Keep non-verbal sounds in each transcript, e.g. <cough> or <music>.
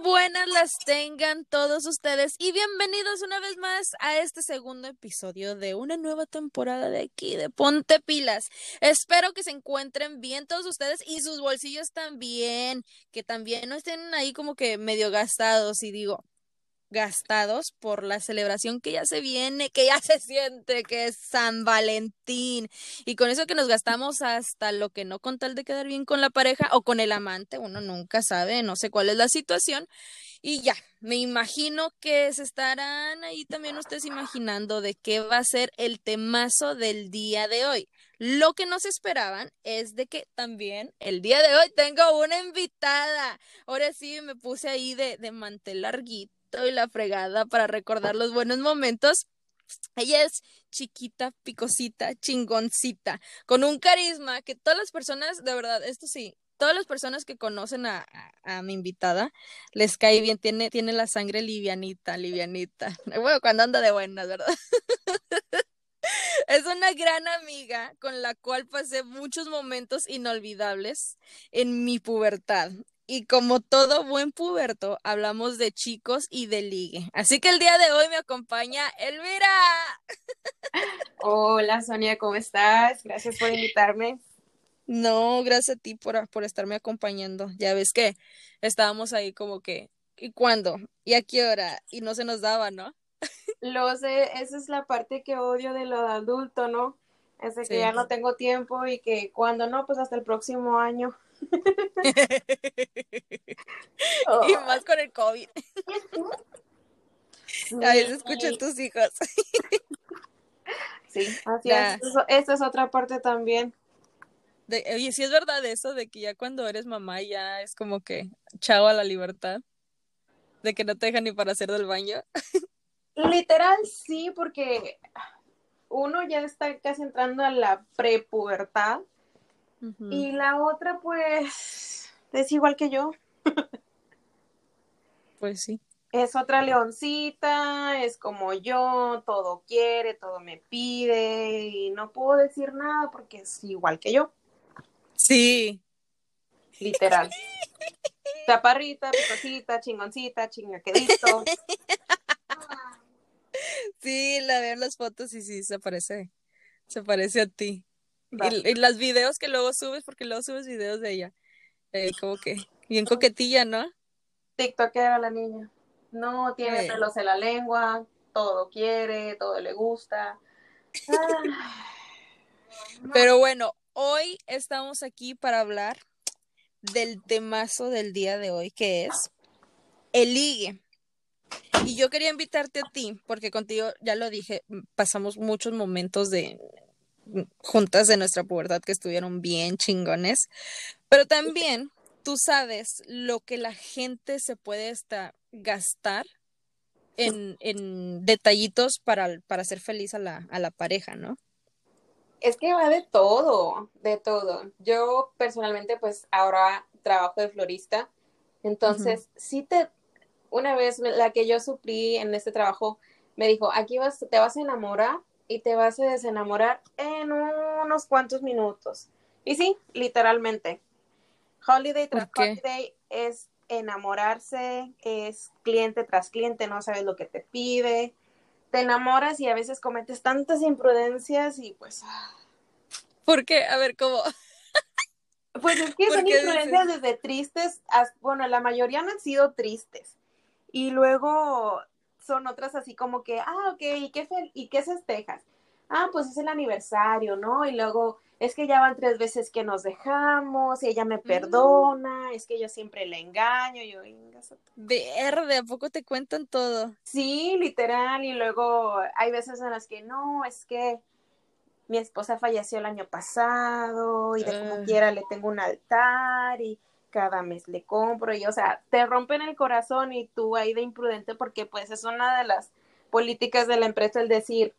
Buenas las tengan todos ustedes y bienvenidos una vez más a este segundo episodio de una nueva temporada de aquí de Ponte Pilas. Espero que se encuentren bien todos ustedes y sus bolsillos también, que también no estén ahí como que medio gastados y digo, gastados por la celebración que ya se viene, que ya <laughs> se siente, que es San Valentín. Y con eso que nos gastamos hasta lo que no con tal de quedar bien con la pareja o con el amante, uno nunca sabe, no sé cuál es la situación. Y ya, me imagino que se estarán ahí también ustedes imaginando de qué va a ser el temazo del día de hoy. Lo que no se esperaban es de que también el día de hoy tengo una invitada. Ahora sí me puse ahí de, de mantel larguito y la fregada para recordar los buenos momentos. Ella es chiquita, picosita, chingoncita, con un carisma que todas las personas, de verdad, esto sí, todas las personas que conocen a, a, mi invitada les cae bien, tiene, tiene la sangre livianita, livianita. <laughs> Bueno, cuando anda de buenas, ¿verdad? <laughs> Es una gran amiga con la cual pasé muchos momentos inolvidables en mi pubertad y como todo buen puberto, hablamos de chicos y de ligue. Así que el día de hoy me acompaña Elvira. Hola Sonia, ¿cómo estás? Gracias por invitarme. No, gracias a ti por, por estarme acompañando. Ya ves que estábamos ahí como que, ¿y cuándo? ¿Y a qué hora? Y no se nos daba, ¿no? Lo sé, esa es la parte que odio de lo de adulto, ¿no? Es de que ya no tengo tiempo y que cuando no, pues hasta el próximo año. Y más con el COVID. <laughs> Ahí se escuchan tus hijos. Sí, así es. esta es otra parte también. De, oye, sí es verdad eso de que ya cuando eres mamá ya es como que chao a la libertad. De que no te dejan ni para hacer del baño. Literal, sí, porque uno ya está casi entrando a la prepubertad y la otra, pues, es igual que yo. <laughs> pues sí. Es otra leoncita, es como yo, todo quiere, todo me pide y no puedo decir nada porque es igual que yo. Sí. Literal. <laughs> Chaparrita, picosita, chingoncita, chingaquedito. <laughs> Sí, la veo en las fotos y sí, se parece. Se parece a ti. Y, las videos que luego subes, porque luego subes videos de ella. Eh, como que bien coquetilla, ¿no? TikTokera la niña. No tiene pelos en la lengua, todo quiere, todo le gusta. Pero bueno, hoy estamos aquí para hablar del temazo del día de hoy, que es el ligue. Y yo quería invitarte a ti, porque contigo, ya lo dije, pasamos muchos momentos de juntas de nuestra pubertad que estuvieron bien chingones, pero también tú sabes lo que la gente se puede gastar en, en detallitos para, para hacer feliz a la, a la pareja, ¿no? Es que va de todo, de todo. Yo personalmente, pues ahora trabajo de florista, entonces sí te, una vez la que yo suplí en este trabajo, me dijo, aquí vas, te vas a enamorar y te vas a desenamorar en unos cuantos minutos. Y sí, literalmente. Holiday tras holiday es enamorarse, es cliente tras cliente, no sabes lo que te pide, te enamoras y a veces cometes tantas imprudencias y pues... ¿Por qué? A ver, ¿cómo? Pues es que son imprudencias desde tristes, bueno, la mayoría han sido tristes. Y luego son otras así como que, ah, ok, ¿y qué, ¿y qué festejas? Ah, pues es el aniversario, ¿no? Y luego es que ya van tres veces que nos dejamos y ella me mm. perdona, es que yo siempre le engaño, yo, verde, ¿a poco te cuentan todo? Sí, literal, y luego hay veces en las que no, es que mi esposa falleció el año pasado y de como ah. quiera le tengo un altar y cada mes le compro y o sea, te rompen el corazón y tú ahí de imprudente porque pues es una de las políticas de la empresa el decir,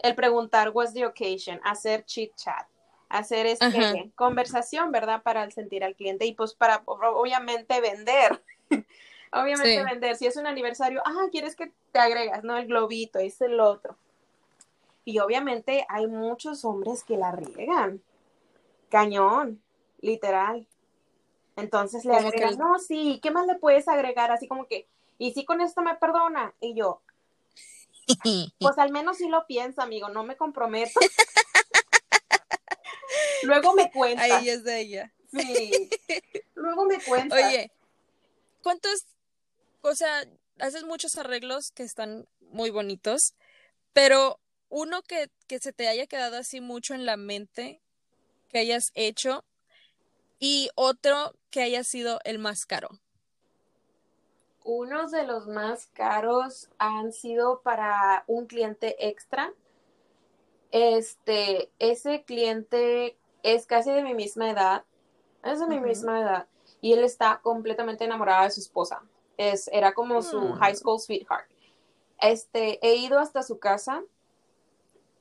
el preguntar what's the occasion, hacer chit chat, hacer este, conversación, ¿verdad? Para sentir al cliente y pues para obviamente vender. <laughs> obviamente vender, si es un aniversario, ah, quieres que te agregas, ¿no? El globito, es el otro. Y obviamente hay muchos hombres que la riegan. Cañón, literal. Entonces le agrega, no, sí, ¿qué más le puedes agregar? Así como que, y si con esto me perdona. Y yo, <laughs> pues al menos sí lo pienso, amigo, no me comprometo. <laughs> Luego me cuenta. Ahí es de ella. Sí. <laughs> Luego me cuenta. Oye, ¿cuántos, o sea, haces muchos arreglos que están muy bonitos, pero uno que, que se te haya quedado así mucho en la mente, que hayas hecho, y otro que haya sido el más caro. Unos de los más caros han sido para un cliente extra. Este, ese cliente es casi de mi misma edad, es de mi misma edad, y él está completamente enamorado de su esposa. Es, era como su mm. high school sweetheart. Este, he ido hasta su casa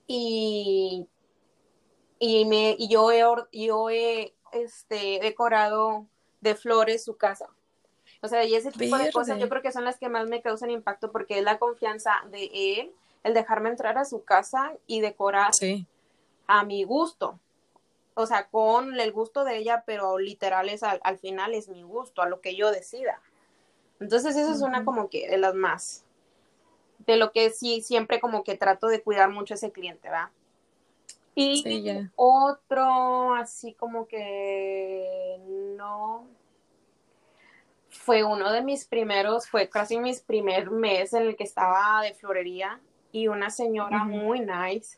y, y, me, y yo he, yo he este, decorado de flores su casa. O sea, y ese tipo de cosas yo creo que son las que más me causan impacto porque es la confianza de él, el dejarme entrar a su casa y decorar a mi gusto. O sea, con el gusto de ella, pero literal es al, final es mi gusto, a lo que yo decida. Entonces, eso es una como que de las más. De lo que sí, siempre como que trato de cuidar mucho a ese cliente, ¿va? Y otro, así como que no, fue uno de mis primeros, fue casi mi primer mes en el que estaba de florería y una señora muy nice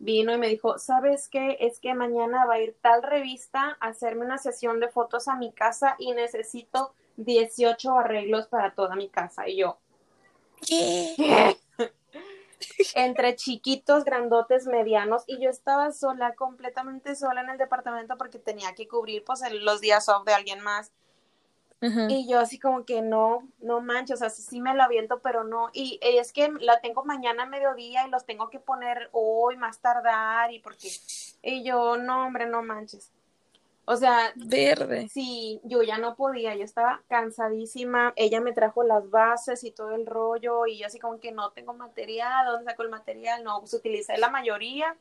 vino y me dijo, ¿sabes qué? Es que mañana va a ir tal revista a hacerme una sesión de fotos a mi casa y necesito 18 arreglos para toda mi casa. Y yo, ¿qué? <laughs> entre chiquitos, grandotes, medianos, y yo estaba sola, completamente sola en el departamento porque tenía que cubrir pues los días off de alguien más. Y yo así como que no, no manches, o sea, sí me lo aviento, pero no. Y, es que la tengo mañana a mediodía y los tengo que poner hoy más tardar y porque... Y yo, no, hombre, no manches. O sea, verde. Sí, yo ya no podía, yo estaba cansadísima. Ella me trajo las bases y todo el rollo y yo así como que no tengo material, ¿dónde saco el material? No, pues utilicé la mayoría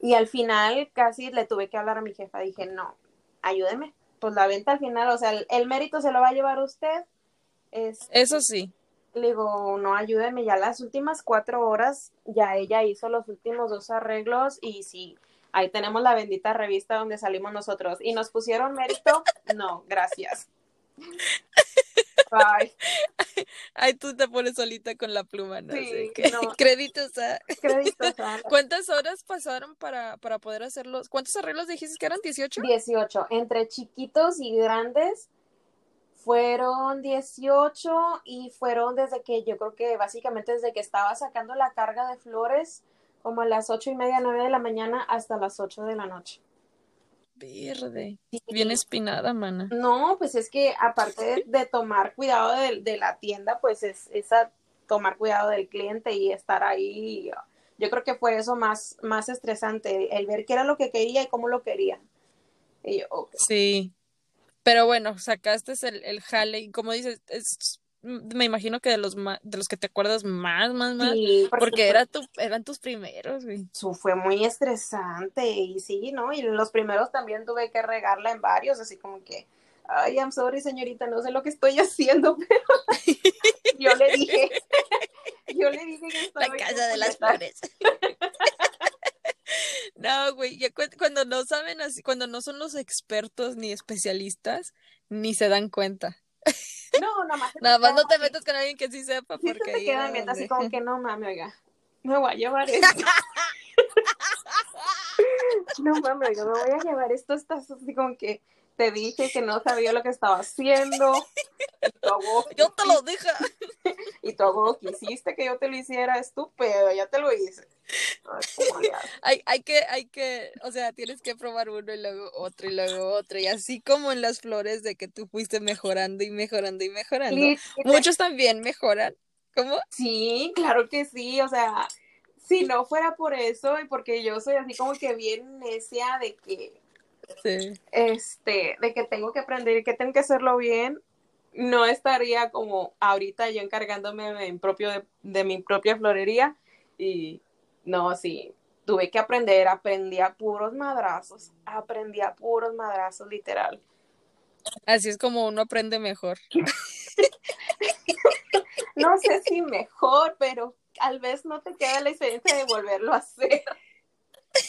y al final casi le tuve que hablar a mi jefa. Dije, no, ayúdeme. Pues la venta al final, o sea, el, mérito se lo va a llevar usted. Es, Eso sí. Le digo, no, ayúdeme, ya las últimas cuatro horas, ya ella hizo los últimos dos arreglos y sí, ahí tenemos la bendita revista donde salimos nosotros. ¿Y nos pusieron mérito? No, gracias. Ay. Ay, tú te pones solita con la pluma, ¿no? Sí, <laughs> Créditos a... Créditos a... <laughs> ¿Cuántas horas pasaron para, para poder hacerlos? ¿Cuántos arreglos dijiste que eran? ¿18? 18. Entre chiquitos y grandes fueron 18 y fueron desde que yo creo que básicamente desde que estaba sacando la carga de flores como a las ocho y media, nueve de la mañana hasta las ocho de la noche. Verde. Bien espinada, mana. No, pues es que aparte de, tomar cuidado de, la tienda, pues es, esa tomar cuidado del cliente y estar ahí. Yo creo que fue eso más, más estresante, el ver qué era lo que quería y cómo lo quería. Y Sí. Pero bueno, sacaste el, el jale y como dices, es me imagino que de los de los que te acuerdas más, más, más, porque, era tu, eran tus primeros, güey. fue muy estresante y sí, ¿no? Y los primeros también tuve que regarla en varios, así como que, ay, I'm sorry, señorita, no sé lo que estoy <laughs> haciendo, pero yo le dije, <laughs> yo le dije que estaba La casa de las flores. <laughs> No, güey, cuando no saben así, cuando no son los expertos ni especialistas, ni se dan cuenta. No, nada más. Nada más no te metas con alguien que sí sepa. Porque sí, te quedan viendo así como que no mames, oiga. Me voy a llevar esto. <laughs> <laughs> no mames, oiga, me voy a llevar esto. Estás así como que te dije que no sabía lo que estaba haciendo. <laughs> yo te lo dije. <laughs> y tú hago quisiste que yo te lo hiciera, estúpido, ya te lo hice. <laughs> hay, hay que, hay que, o sea, tienes que probar uno y luego otro y luego otro. Y así como en las flores de que tú fuiste mejorando y mejorando y mejorando. Muchos también mejoran. ¿Cómo? Sí, claro que sí. O sea, si no fuera por eso y porque yo soy así como que bien necia de que este, de que tengo que aprender y que tengo que hacerlo bien, no estaría como ahorita yo encargándome de, propio de, mi propia florería y no, sí, tuve que aprender, aprendí a puros madrazos, aprendí a puros madrazos, literal. Así es como uno aprende mejor. <laughs> no sé si mejor, pero tal vez no te queda la experiencia de volverlo a hacer.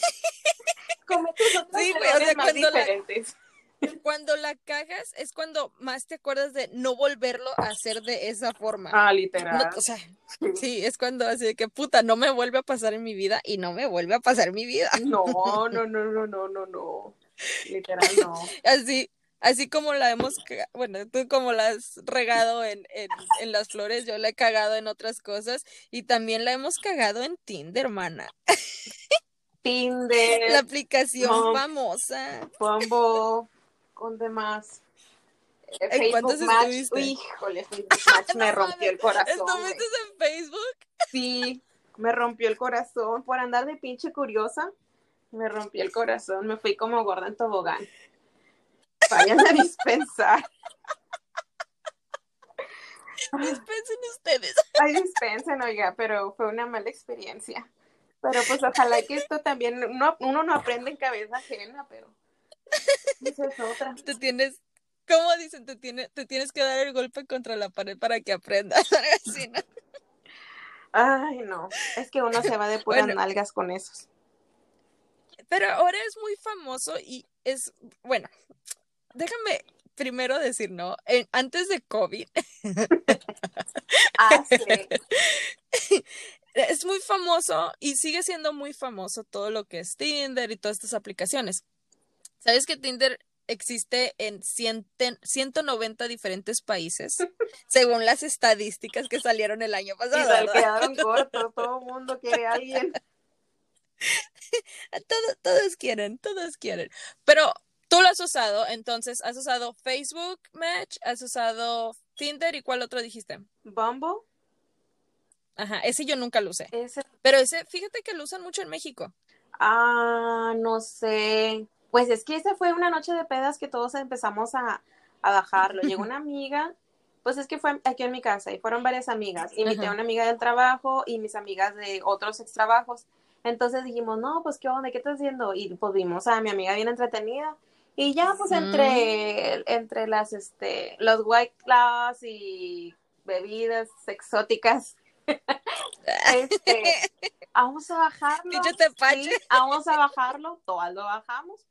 <laughs> Cometes otros sí, errores más diferentes. <laughs> Cuando la cagas es cuando más te acuerdas de no volverlo a hacer de esa forma. Ah, literal. o sea, sí, es cuando así de que puta, no me vuelve a pasar en mi vida y no me vuelve a pasar en mi vida. <laughs> No, no, no, no, no, no, no. Literal, no. Así, así como la hemos, bueno, tú como la has regado en, en, en, las flores, yo la he cagado en otras cosas y también la hemos cagado en Tinder, hermana. Tinder. La aplicación famosa. Pombo con demás. Eh, ¿En cuántos estuviste? Híjole, Facebook Match <laughs> me rompió el corazón. ¿Estuviste en Facebook? Sí, me rompió el corazón por andar de pinche curiosa. Me rompió el corazón, me fui como gorda en tobogán. Vayan a dispensar. <laughs> Dispensen ustedes. Ay, dispensen, oiga, pero fue una mala experiencia. Pero pues ojalá que esto también, uno no aprende en cabeza ajena, pero te tienes, ¿cómo dicen? Te, tiene, te tienes que dar el golpe contra la pared para que aprendas. <laughs> Ay, no. Es que uno se va de puras nalgas con esos. Pero ahora es muy famoso y es, bueno, déjame primero decir, ¿no? antes de COVID. <laughs> ah, <laughs> Es muy famoso y sigue siendo muy famoso todo lo que es Tinder y todas estas aplicaciones. ¿Sabes que Tinder existe en 190 diferentes países, <laughs> según las estadísticas que salieron el año pasado. Y quedaron cortos, todo el <laughs> mundo quiere a alguien. <laughs> todos quieren, todos quieren. Pero tú lo has usado, entonces, ¿has usado Facebook Match? ¿Has usado Tinder? ¿Y cuál otro dijiste? Bumble. Ajá, ese yo nunca lo usé. Ese... Pero ese, fíjate que lo usan mucho en México. Ah, no sé. Pues es que esa fue una noche de pedas que todos empezamos a, a bajarlo. Llegó una <laughs> amiga, pues es que fue aquí en mi casa y fueron varias amigas. Invité a una amiga del trabajo y mis amigas de otros extrabajos. Entonces dijimos, no, pues qué onda, ¿qué estás haciendo? Y pues vimos a mi amiga bien entretenida. Y ya, pues entre, entre las, este, los white claws y bebidas exóticas, <laughs> este, vamos a bajarlo. Sí, vamos a bajarlo, todas lo bajamos.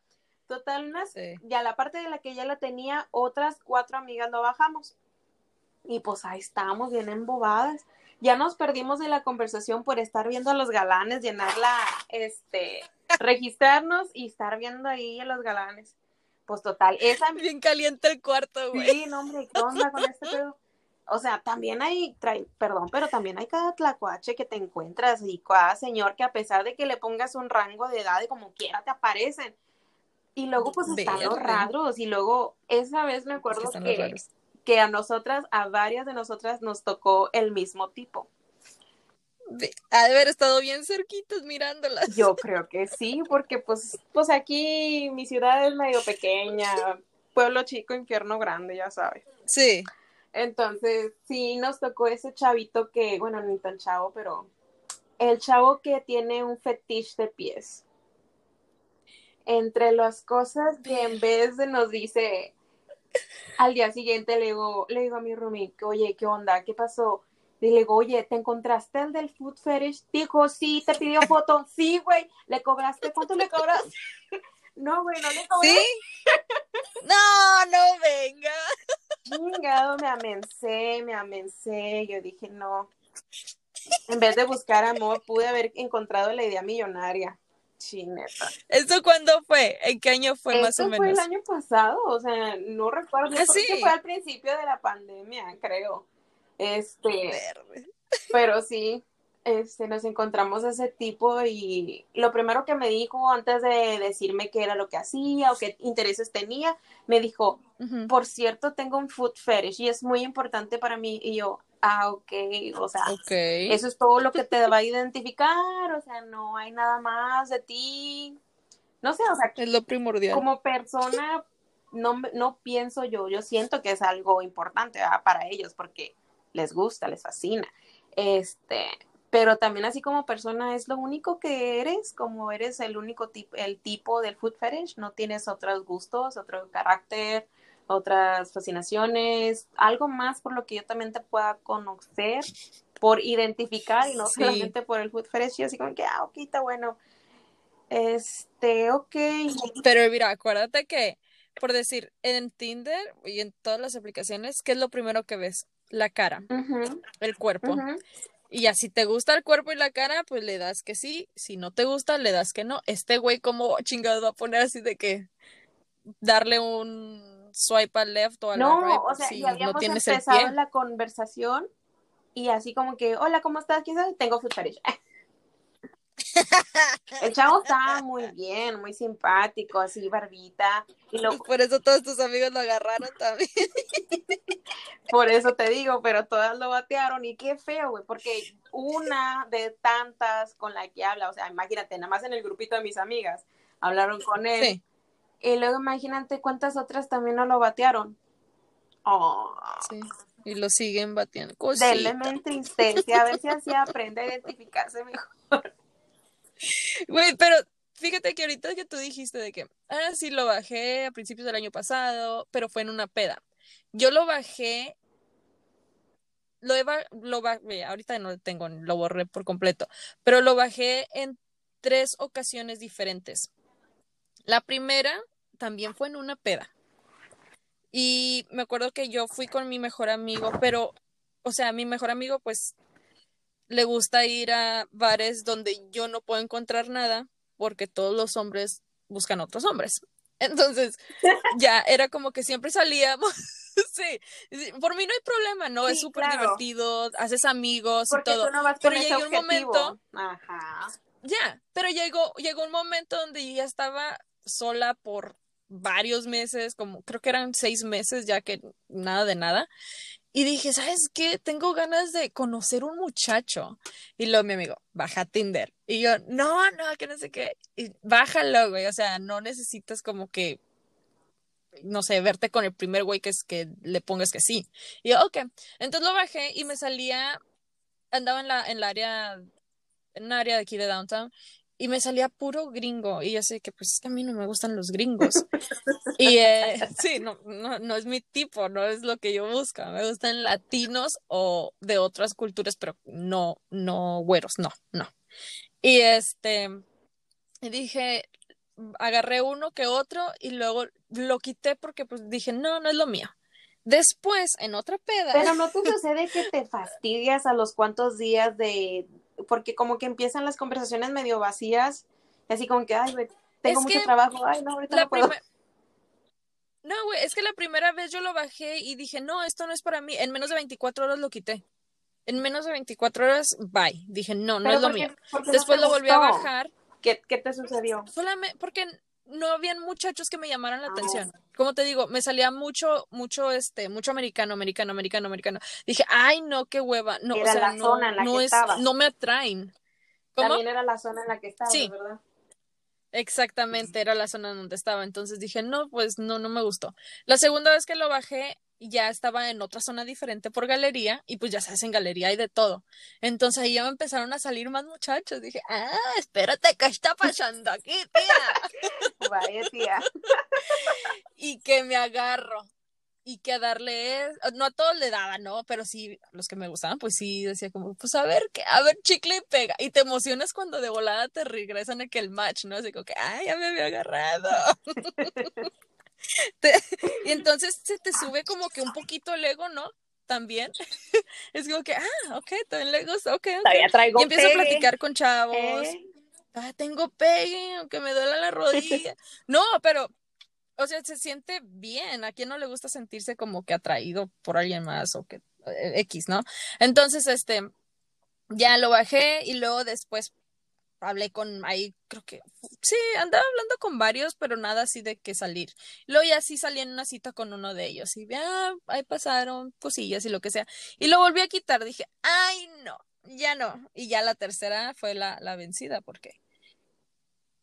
Total, unas, ya la parte de la que ya la tenía, otras cuatro amigas lo bajamos. Y pues ahí estábamos bien embobadas. Ya nos perdimos de la conversación por estar viendo a los galanes, llenarla, este, registrarnos y estar viendo ahí a los galanes. Pues total, esa. Bien caliente el cuarto, güey. Sí, no, hombre, ¿qué onda con este pedo? O sea, también hay, trae, perdón, pero también hay cada tlacuache que te encuentras y cada señor que a pesar de que le pongas un rango de edad y como quiera te aparecen. Y luego pues están los raros. Y luego esa vez me acuerdo que, que, a nosotras, a varias de nosotras nos tocó el mismo tipo. ha de haber estado bien cerquitos mirándolas. Yo creo que sí, porque pues, pues aquí mi ciudad es medio pequeña, pueblo chico, infierno grande, ya sabes. Sí. Entonces, sí nos tocó ese chavito que, bueno, ni tan chavo, pero el chavo que tiene un fetiche de pies entre las cosas que en vez de nos dice al día siguiente le digo, le digo a mi roomie, oye, ¿qué onda? ¿Qué pasó? Y le digo, oye, ¿te encontraste el del food fetish? Dijo, sí, te pidió <laughs> foto. Sí, güey, ¿le cobraste? ¿Cuánto le cobraste? <laughs> no, güey, no le cobré. ¿Sí? <laughs> no, no venga. Chingado, me amencé, me amencé. Yo dije, no. En vez de buscar amor, pude haber encontrado la idea millonaria. Chineta. ¿Eso cuándo fue? ¿En qué año fue más o menos? fue el año pasado, o sea, no recuerdo. ¿Ah, fue al principio de la pandemia, creo. Este. Pero sí, este, nos encontramos a ese tipo y lo primero que me dijo antes de decirme qué era lo que hacía o qué intereses tenía, me dijo, por cierto, tengo un food fetish y es muy importante para mí. Y yo, ah, ok, o sea, eso es todo lo que te va a identificar, o sea, no hay nada más de ti. No sé, o sea, es lo primordial. Como persona, no, no pienso yo, yo siento que es algo importante para ellos porque les gusta, les fascina. Este, pero también así como persona es lo único que eres, como eres el único tipo, el tipo del food fetish, no tienes otros gustos, otro carácter, otras fascinaciones, algo más por lo que yo también te pueda conocer, por identificar y no solamente por el food fresh, y así como que, ah, ok, está bueno. Este, ok. Pero mira, acuérdate que, por decir, en Tinder y en todas las aplicaciones, ¿qué es lo primero que ves? La cara, el cuerpo. Y así te gusta el cuerpo y la cara, pues le das que sí. Si no te gusta, le das que no. Este güey, como chingado va a poner así de que darle un swipe al left o al no, right o sea, si no tienes empezado la conversación y así como que, hola, ¿cómo estás? ¿Quién sabe? Tengo food <laughs> El chavo estaba muy bien, muy simpático, así barbita. Y Por eso todos tus amigos lo agarraron también. <laughs> Por eso te digo, pero todas lo batearon y qué feo, güey, porque una de tantas con la que habla, o sea, imagínate, nada más en el grupito de mis amigas hablaron con él. Y luego imagínate cuántas otras también no lo batearon. Oh. Sí. Y lo siguen bateando. Denle tristeza, a ver si así aprende a identificarse mejor. <laughs> Güey, pero fíjate que ahorita que tú dijiste de que, ah, sí, lo bajé a principios del año pasado, pero fue en una peda. Yo lo bajé, lo, lo bajé, ahorita no lo tengo, lo borré por completo, pero lo bajé en tres ocasiones diferentes. La primera también fue en una peda. Y me acuerdo que yo fui con mi mejor amigo, pero, o sea, mi mejor amigo pues le gusta ir a bares donde yo no puedo encontrar nada porque todos los hombres buscan otros hombres. <laughs> Entonces, <laughs> ya era como que siempre salíamos. <laughs> sí, por mí no hay problema, ¿no? es súper divertido, haces amigos y todo. pero llegó un momento. Ajá. Ya, pero llegó, llegó un momento donde ya estaba sola por varios meses, como creo que eran seis meses, ya que nada de nada. Y dije, ¿sabes qué? Tengo ganas de conocer un muchacho. Y luego mi amigo, baja Tinder. Y yo, no, no, que no sé qué. Y bájalo, güey. O sea, no necesitas como que, no sé, verte con el primer güey que es que le pongas que sí. Y yo, ok. Entonces lo bajé y me salía, andaba en la, en la área, en un área de aquí de downtown y me salía puro gringo y yo sé que pues es que a mí no me gustan los gringos y eh, <laughs> sí no, no, no es mi tipo no es lo que yo busco me gustan latinos o de otras culturas pero no no güeros no no y este dije agarré uno que otro y luego lo quité porque pues dije no no es lo mío Después, en otra peda. Pero no te sucede que te fastidias a los cuantos días de, porque como que empiezan las conversaciones medio vacías, y así como que, ay, güey, tengo mucho trabajo, ay, no, ahorita no puedo. No, güey, es que la primera vez yo lo bajé y dije, no, esto no es para mí. En menos de 24 horas lo quité. En menos de 24 horas, bye. Dije, no, no es lo mío. Después lo volví a bajar. ¿Qué, ¿Qué, te sucedió? Solamente porque no habían muchachos que me llamaran la ah, atención. Como te digo, me salía mucho, mucho, este, mucho americano, americano, americano, americano. Dije, ay, no, qué hueva. No, era o sea, la no, zona en la no que es, no me atraen. También era la zona en la que estaba, sí. ¿verdad? Exactamente, era la zona donde estaba. Entonces dije, no, pues no, no me gustó. La segunda vez que lo bajé, ya estaba en otra zona diferente por galería y pues ya hace en galería y de todo. Entonces ahí ya me empezaron a salir más muchachos. Dije, ah, espérate, ¿qué está pasando aquí, tía? <laughs> Vaya, tía. <laughs> y que me agarro y que a darle, no a todos le daba, ¿no? Pero sí, los que me gustaban, pues sí, decía como, pues a ver, que, a ver, chicle y pega. Y te emocionas cuando de volada te regresan aquel match, ¿no? Así como que, ay, ya me había agarrado. <laughs> <laughs> y entonces se te sube como que un poquito el ego, ¿no? También. <laughs> es como que, ah, ok, también le gusta, ok. okay. Traigo y empiezo a platicar con chavos. ¿Eh? Ah, tengo pegue, aunque me duela la rodilla. <laughs> no, pero, o sea, se siente bien. ¿A quién no le gusta sentirse como que atraído por alguien más o que eh, X, ¿no? Entonces, este, ya lo bajé y luego después hablé con ahí, creo que sí, andaba hablando con varios, pero nada así de que salir. Luego ya sí salí en una cita con uno de ellos y ya ahí pasaron cosillas y lo que sea. Y lo volví a quitar, dije, ay no, ya no. Y ya la tercera fue la, la vencida, porque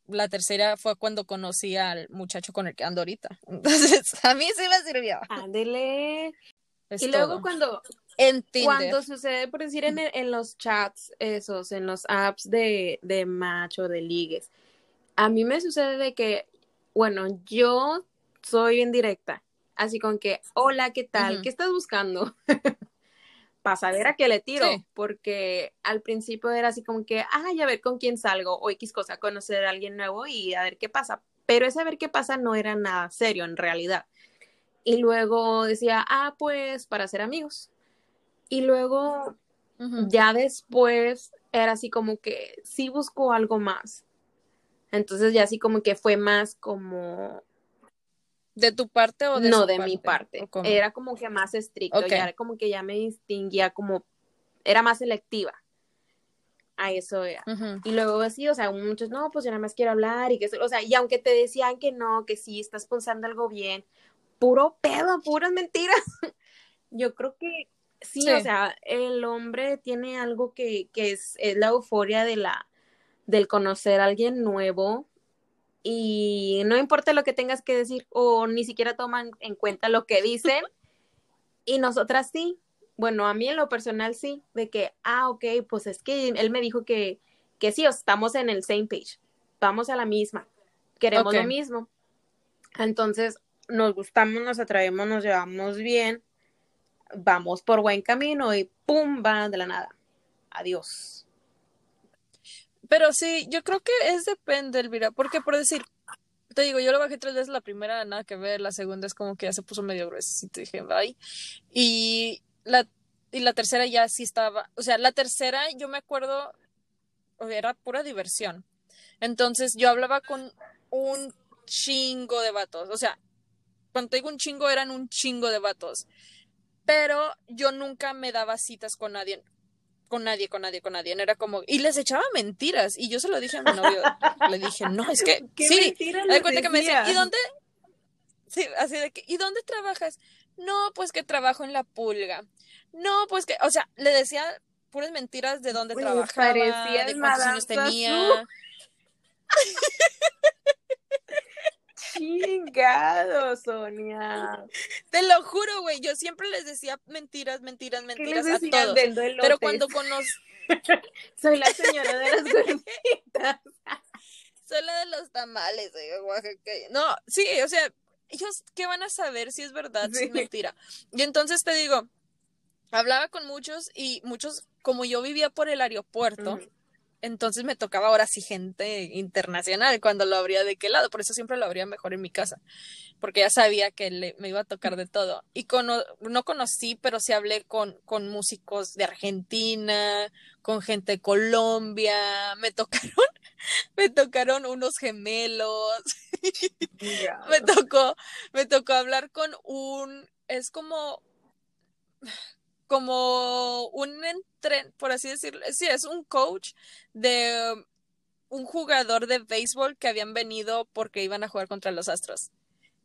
la tercera fue cuando conocí al muchacho con el que ando ahorita. <laughs> Entonces, a mí sí me sirvió. Ándele. y luego cuando cuando sucede, por decir, en, en, los chats, esos, en los apps de, de match o de ligues, a mí me sucede de que, bueno, yo soy indirecta así con que, hola, ¿qué tal? ¿Qué estás buscando? <laughs> Para saber a qué le tiro, porque al principio era así como que, ay, a ver con quién salgo, o X cosa, conocer a alguien nuevo y a ver qué pasa. Pero ese a ver qué pasa no era nada serio en realidad. Y luego decía, ah, pues para ser amigos. Y luego, ya después, era así como que sí buscó algo más. Entonces ya así como que fue más como ¿De tu parte o de No, de mi parte. Era como que más estricto, ya era como que ya me distinguía como, era más selectiva. A eso era. Y luego sí, o sea, muchos, no, pues yo nada más quiero hablar y que, o sea, y aunque te decían que no, que sí, estás pensando algo bien, puro pedo, puras mentiras. <laughs> yo creo que sí, o sea, el hombre tiene algo que, que es, es la euforia de la, del conocer a alguien nuevo, y no importa lo que tengas que decir o ni siquiera toman en cuenta lo que dicen <laughs> y nosotras sí. Bueno, a mí en lo personal sí, de que, ah, ok, pues es que él me dijo que, que sí, estamos en el same page, vamos a la misma, queremos lo mismo. Entonces, nos gustamos, nos atraemos, nos llevamos bien, vamos por buen camino y pum, va de la nada. Adiós. Pero sí, yo creo que es depende, Elvira, porque por decir, te digo, yo lo bajé tres veces, la primera nada que ver, la segunda es como que ya se puso medio grueso, y te dije, bye. Y la, y la tercera ya sí estaba, o sea, la tercera yo me acuerdo, era pura diversión. Entonces yo hablaba con un chingo de vatos, o sea, cuando te digo un chingo eran un chingo de vatos. Pero yo nunca me daba citas con nadie con nadie, con nadie, con nadie. Era como, y les echaba mentiras. Y yo se lo dije a mi novio. <laughs> le dije, no, es que, sí. Me cuenta que me decía, ¿y dónde? Sí, así de que, ¿y dónde trabajas? No, pues que trabajo en la pulga. No, pues que, o sea, le decía puras mentiras de dónde trabajaba, de cuántos años tenía. <laughs> Chingado, Sonia. Te lo juro, güey. Yo siempre les decía mentiras, mentiras, mentiras a todos. Pero cuando conocí. <laughs> Soy la señora de las gorditas. <laughs> Soy la de los tamales, güey. No, sí, o sea, ellos, ¿qué van a saber si es verdad, si es mentira? Y entonces te digo, hablaba con muchos y muchos, como yo vivía por el aeropuerto, entonces me tocaba ahora sí gente internacional cuando lo abría de qué lado, por eso siempre lo abría mejor en mi casa, porque ya sabía que le, me iba a tocar de todo. Y no conocí, pero sí hablé con, con músicos de Argentina, con gente de Colombia, me tocaron, <laughs> me tocaron unos gemelos, <laughs> me tocó, me tocó hablar con un, es como como un entren, por así decirlo, sí, es un coach de un jugador de béisbol que habían venido porque iban a jugar contra los Astros.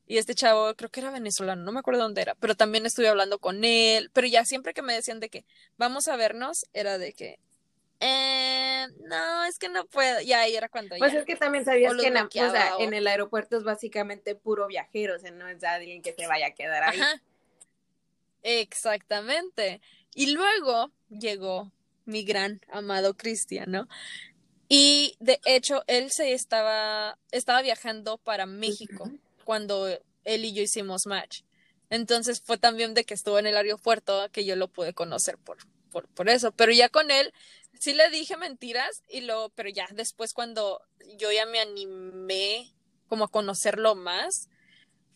Y este chavo, creo que era venezolano, no me acuerdo dónde era, pero también estuve hablando con él, pero ya siempre que me decían de que vamos a vernos, era de que, eh, no, es que no puedo, ya ahí era cuando Pues es que también sabías que en, en el aeropuerto es básicamente puro viajero, o sea, no es alguien que se vaya a quedar ahí. Exactamente. Y luego llegó mi gran amado Cristian, ¿no? Y de hecho, él se estaba, estaba viajando para México cuando él y yo hicimos match. Entonces fue también de que estuvo en el aeropuerto que yo lo pude conocer por, por, por eso. Pero ya con él, sí le dije mentiras, y lo, pero ya después cuando yo ya me animé como a conocerlo más,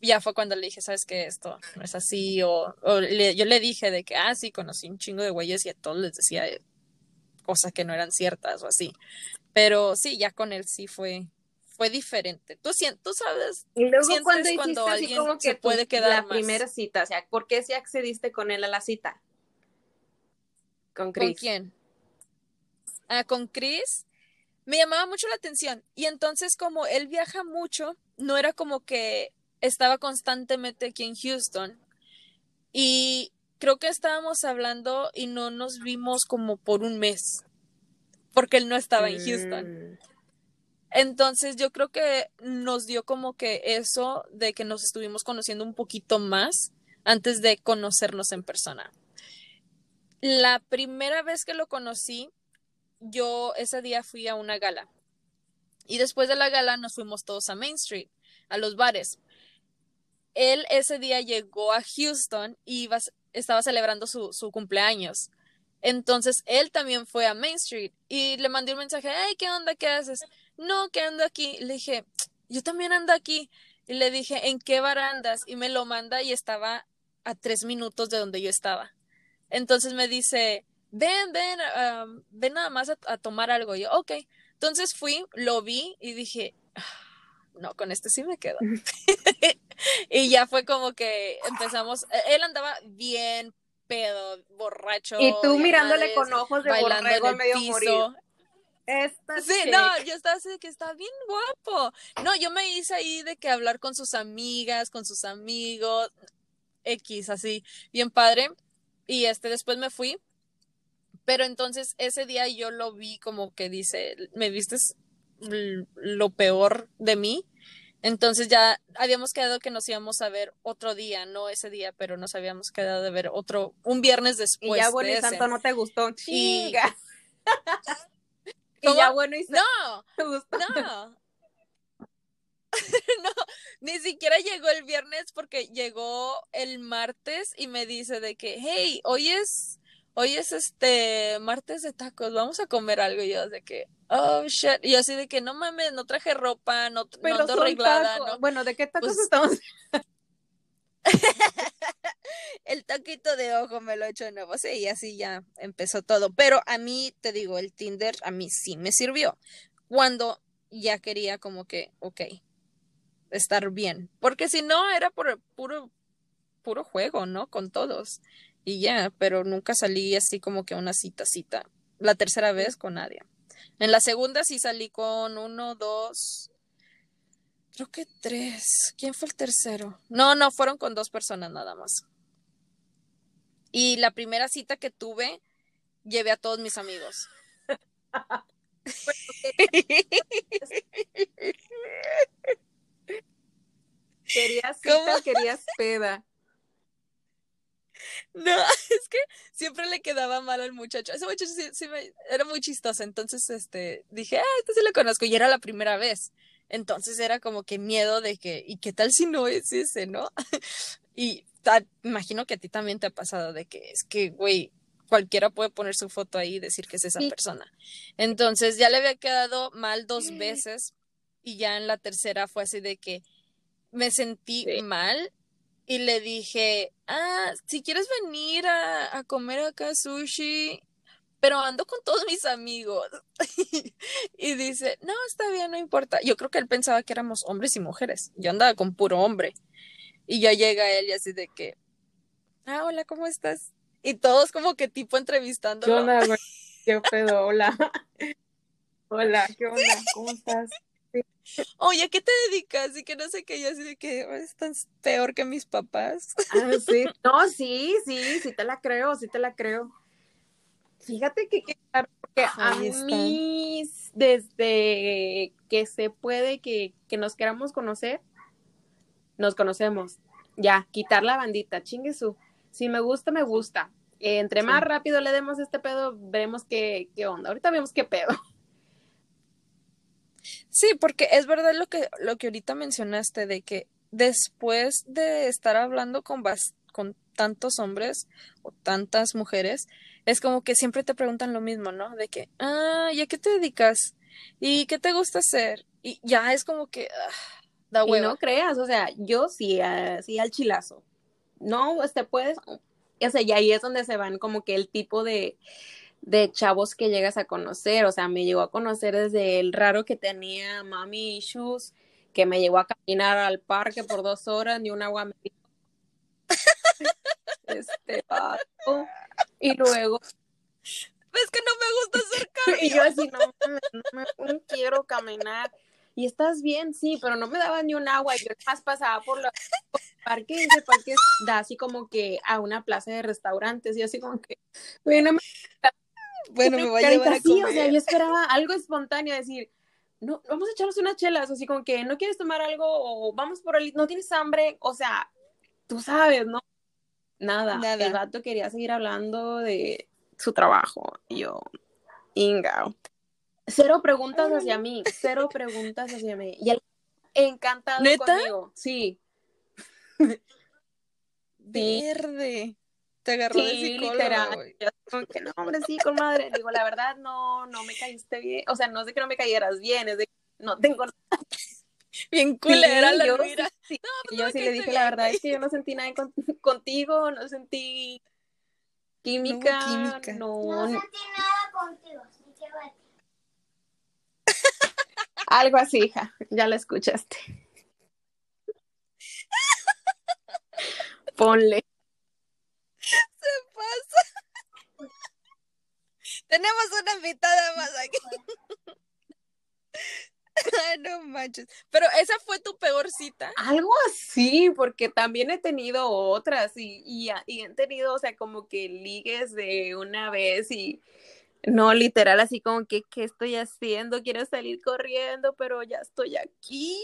ya fue cuando le dije, ¿sabes qué? Esto no es así. O, yo le dije de que, ah, sí, conocí un chingo de güeyes y a todos les decía cosas que no eran ciertas o así. Pero sí, ya con él sí fue fue diferente. Tú, tú sabes, y luego cuando, cuando alguien como que se puede quedar la primera cita, o sea, ¿por qué si accediste con él a la cita? Con Chris. ¿Con quién? Ah, con Chris me llamaba mucho la atención y entonces como él viaja mucho, no era como que estaba constantemente aquí en Houston y creo que estábamos hablando y no nos vimos como por un mes porque él no estaba en Houston. Mm. Entonces yo creo que nos dio como que eso de que nos estuvimos conociendo un poquito más antes de conocernos en persona. La primera vez que lo conocí, yo ese día fui a una gala y después de la gala nos fuimos todos a Main Street, a los bares. Él ese día llegó a Houston y estaba celebrando su, cumpleaños. Entonces él también fue a Main Street y le mandé un mensaje, hey, ¿qué onda? ¿Qué haces? No, que ando aquí. Le dije, yo también ando aquí. Y le dije, ¿en qué barandas? Y me lo manda y estaba a tres minutos de donde yo estaba. Entonces me dice, ven, ven, ven nada más a, tomar algo. Yo, ok. Entonces fui, lo vi y dije, ah, no, con este sí me quedo. <laughs> y ya fue como que empezamos, e, él andaba bien pedo, borracho. Y tú mirándole con ojos de borrego medio piso. sí, no, yo estaba así de que está bien guapo. No, yo me hice ahí de que hablar con sus amigas, con sus amigos, X, así, bien padre. Y este, después me fui. Pero entonces ese día yo lo vi como que dice, me vistes lo peor de mí. Entonces ya habíamos quedado que nos íbamos a ver otro día, no ese día, pero nos habíamos quedado de ver otro, un viernes después. Y ya bueno y santo no te gustó, chinga. Y, ya bueno y santo. No, no. <laughs> no, ni siquiera llegó el viernes porque llegó el martes y me dice de que, hey, hoy es hoy es este martes de tacos, vamos a comer algo. Y yo de que, oh shit. Y yo así de que no mames, no traje ropa, no, no ando arreglada. ¿no? Bueno, ¿de qué tacos pues estamos? <laughs> el taquito de ojo me lo he hecho de nuevo, sí, y así ya empezó todo. Pero a mí, te digo, el Tinder a mí sí me sirvió. Cuando ya quería como que, ok, estar bien. Porque si no, era por puro, puro juego, ¿no? Con todos y ya, pero nunca salí así como que una cita, cita. La tercera vez con nadie. En la segunda sí salí con uno, dos, creo que tres. ¿Quién fue el tercero? No, no, fueron con dos personas nada más. Y la primera cita que tuve, llevé a todos mis amigos. <laughs> querías <laughs> cita, querías peda. <laughs> No, <laughs> es que siempre le quedaba mal al muchacho. Ese muchacho sí, era muy chistoso. Entonces, este, dije, ah, este sí lo conozco. Y era la primera vez. Entonces era como que miedo de que, ¿y qué tal si no es ese, no? <laughs> y imagino que a ti también te ha pasado de que es que, güey, cualquiera puede poner su foto ahí y decir que es esa persona. Entonces ya le había quedado mal dos veces y ya en la tercera fue así de que me sentí mal y le dije, ah, si quieres venir a, comer acá sushi, pero ando con todos mis amigos. <laughs> y dice, no, está bien, no importa. Yo creo que él pensaba que éramos hombres y mujeres. Yo andaba con puro hombre. Y ya llega él y así de que, ah, hola, ¿cómo estás? Y todos como que tipo entrevistando. ¿Qué onda, <laughs> ¿Qué pedo? Hola. <laughs> hola, ¿qué onda? ¿Cómo estás? Oye, ¿a qué te dedicas? Y que no sé qué, yo así de que estás peor que mis papás. Ah, sí. <laughs> No, sí, sí, sí te la creo, sí te la creo. Fíjate que, que a mí, desde que se puede que, que nos queramos conocer, nos conocemos. Ya, quitar la bandita, chingue su. Si me gusta, me gusta. entre más rápido le demos este pedo, veremos qué, qué onda. Ahorita vemos qué pedo. Sí, porque es verdad lo que, lo que ahorita mencionaste, de que después de estar hablando con, con tantos hombres o tantas mujeres, es como que siempre te preguntan lo mismo, ¿no? De que, ah, ¿y a qué te dedicas? ¿Y qué te gusta hacer? Y ya es como que, ah, da huevo. Y no creas, o sea, yo sí, uh, sí al chilazo. No, este puedes, o sea, y ahí es donde se van como que el tipo de, de chavos que llegas a conocer, o sea, me llegó a conocer desde el raro que tenía mami issues, que me llevó a caminar al parque por dos horas, ni un agua me <laughs> este vato. Y luego es que no me gusta acercarme. <laughs> y yo así, no, no, quiero caminar. Y estás bien, sí, pero no me daba ni un agua. Y yo más pasaba por los parques, ese parque da así como que a una plaza de restaurantes. Y así como que, bueno, bueno, me voy a llevar a comer. o sea, yo esperaba algo espontáneo, decir, no, vamos a echarnos unas chelas, así como que, ¿no quieres tomar algo? O vamos por el, ¿no tienes hambre? O sea, tú sabes, ¿no? Nada, Nada. el vato quería seguir hablando de su trabajo, y yo, Inga. Cero preguntas hacia mí, cero preguntas hacia mí. Y él encantado conmigo, sí. <laughs> Verde. Te agarró de psicólogo. Literal. Yo, que no, hombre, sí, con madre. Digo, la verdad, no, no me caíste bien. O sea, no sé que no me cayeras bien, es de que no tengo nada. <laughs> Bien culera la yo, mira. Sí, pues yo sí le dije, la verdad es que yo no sentí nada con, <laughs> contigo, no sentí química. No, química. no, no sentí nada contigo, sentí <laughs> Algo así, hija, ya la escuchaste. Ponle. Se pasa. <laughs> Tenemos una invitada más aquí. <laughs> Ay, no manches. Pero esa fue tu peor cita. Algo así, porque también he tenido otras y, y, y, he tenido, o sea, como que ligues de una vez y no literal así como que, ¿qué estoy haciendo? Quiero salir corriendo, pero ya estoy aquí.